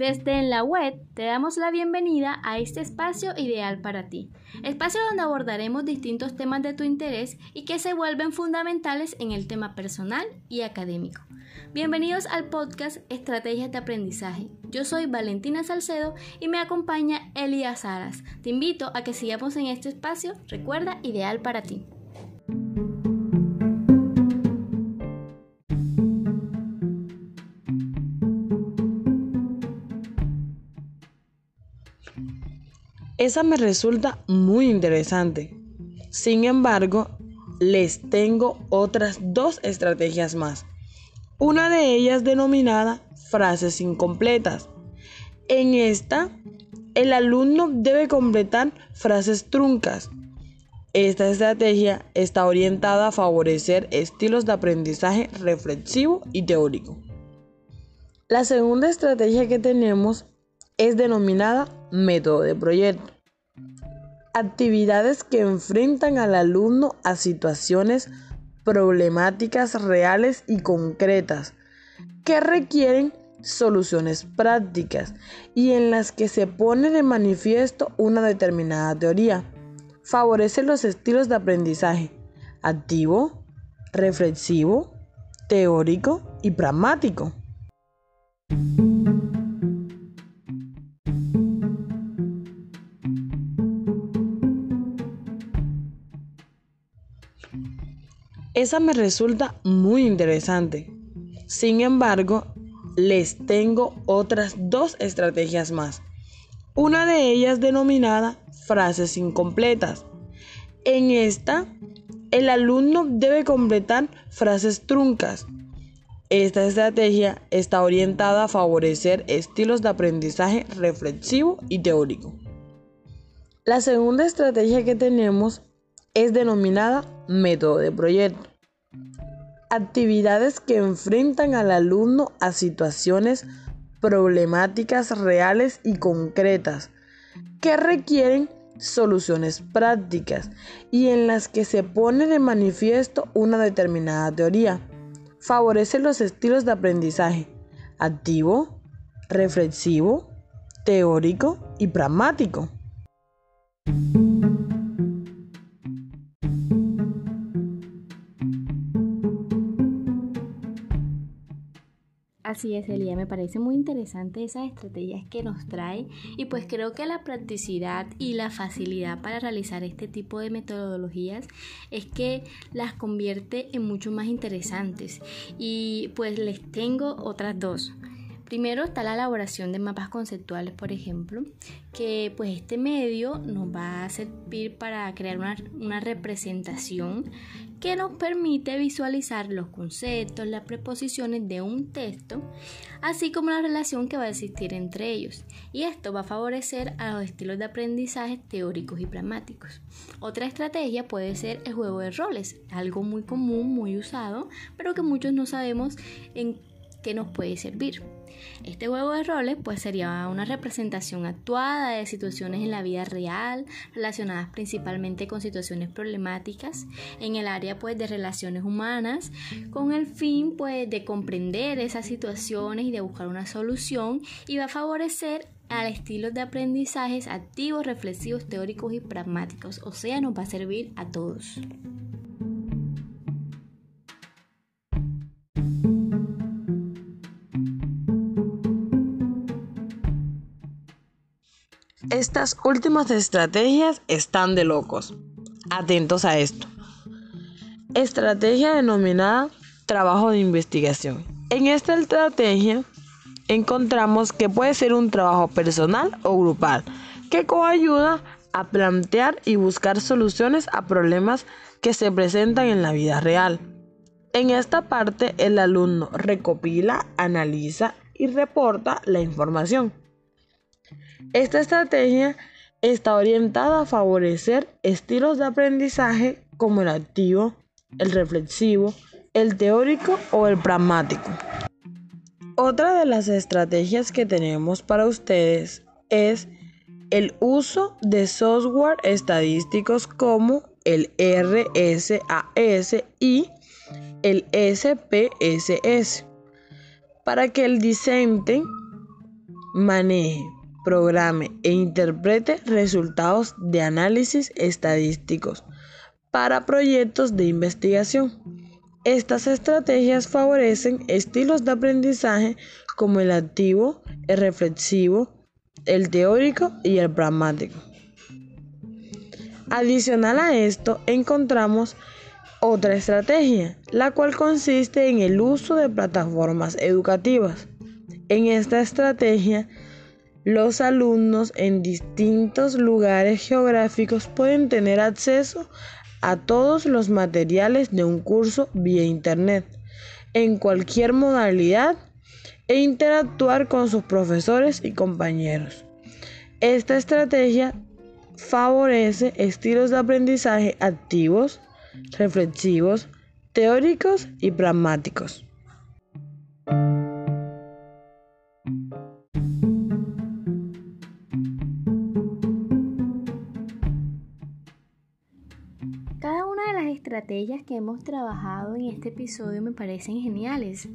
Desde en la web te damos la bienvenida a este espacio ideal para ti, espacio donde abordaremos distintos temas de tu interés y que se vuelven fundamentales en el tema personal y académico. Bienvenidos al podcast Estrategias de Aprendizaje. Yo soy Valentina Salcedo y me acompaña Elías Saras. Te invito a que sigamos en este espacio, recuerda, ideal para ti. Esa me resulta muy interesante. Sin embargo, les tengo otras dos estrategias más. Una de ellas denominada frases incompletas. En esta, el alumno debe completar frases truncas. Esta estrategia está orientada a favorecer estilos de aprendizaje reflexivo y teórico. La segunda estrategia que tenemos es denominada método de proyecto. Actividades que enfrentan al alumno a situaciones problemáticas reales y concretas que requieren soluciones prácticas y en las que se pone de manifiesto una determinada teoría. Favorece los estilos de aprendizaje activo, reflexivo, teórico y pragmático. Esa me resulta muy interesante. Sin embargo, les tengo otras dos estrategias más. Una de ellas denominada frases incompletas. En esta, el alumno debe completar frases truncas. Esta estrategia está orientada a favorecer estilos de aprendizaje reflexivo y teórico. La segunda estrategia que tenemos es denominada método de proyecto. Actividades que enfrentan al alumno a situaciones problemáticas reales y concretas que requieren soluciones prácticas y en las que se pone de manifiesto una determinada teoría. Favorece los estilos de aprendizaje activo, reflexivo, teórico y pragmático. Así es, Elia, me parece muy interesante esas estrategias que nos trae y pues creo que la practicidad y la facilidad para realizar este tipo de metodologías es que las convierte en mucho más interesantes y pues les tengo otras dos. Primero está la elaboración de mapas conceptuales, por ejemplo, que pues este medio nos va a servir para crear una, una representación que nos permite visualizar los conceptos, las preposiciones de un texto, así como la relación que va a existir entre ellos. Y esto va a favorecer a los estilos de aprendizaje teóricos y pragmáticos. Otra estrategia puede ser el juego de roles, algo muy común, muy usado, pero que muchos no sabemos en qué nos puede servir. Este juego de roles pues sería una representación actuada de situaciones en la vida real relacionadas principalmente con situaciones problemáticas en el área pues de relaciones humanas con el fin pues de comprender esas situaciones y de buscar una solución y va a favorecer al estilo de aprendizajes activos, reflexivos, teóricos y pragmáticos, o sea, nos va a servir a todos. Estas últimas estrategias están de locos. Atentos a esto. Estrategia denominada trabajo de investigación. En esta estrategia encontramos que puede ser un trabajo personal o grupal que coayuda a plantear y buscar soluciones a problemas que se presentan en la vida real. En esta parte el alumno recopila, analiza y reporta la información. Esta estrategia está orientada a favorecer estilos de aprendizaje como el activo, el reflexivo, el teórico o el pragmático. Otra de las estrategias que tenemos para ustedes es el uso de software estadísticos como el RSAS y el SPSS para que el discente maneje, programe e interprete resultados de análisis estadísticos para proyectos de investigación. Estas estrategias favorecen estilos de aprendizaje como el activo, el reflexivo, el teórico y el pragmático. Adicional a esto, encontramos otra estrategia, la cual consiste en el uso de plataformas educativas. En esta estrategia, los alumnos en distintos lugares geográficos pueden tener acceso a todos los materiales de un curso vía Internet, en cualquier modalidad, e interactuar con sus profesores y compañeros. Esta estrategia favorece estilos de aprendizaje activos, reflexivos, teóricos y pragmáticos. Estrategias que hemos trabajado en este episodio me parecen geniales.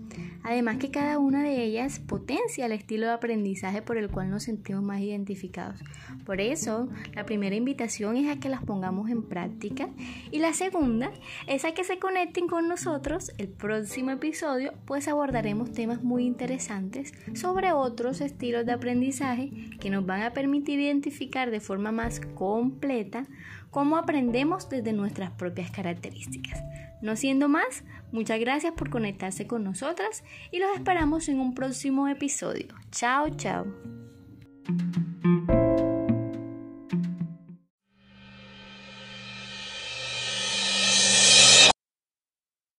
Además que cada una de ellas potencia el estilo de aprendizaje por el cual nos sentimos más identificados. Por eso, la primera invitación es a que las pongamos en práctica y la segunda es a que se conecten con nosotros el próximo episodio, pues abordaremos temas muy interesantes sobre otros estilos de aprendizaje que nos van a permitir identificar de forma más completa cómo aprendemos desde nuestras propias características. No siendo más, muchas gracias por conectarse con nosotras y los esperamos en un próximo episodio. Chao, chao.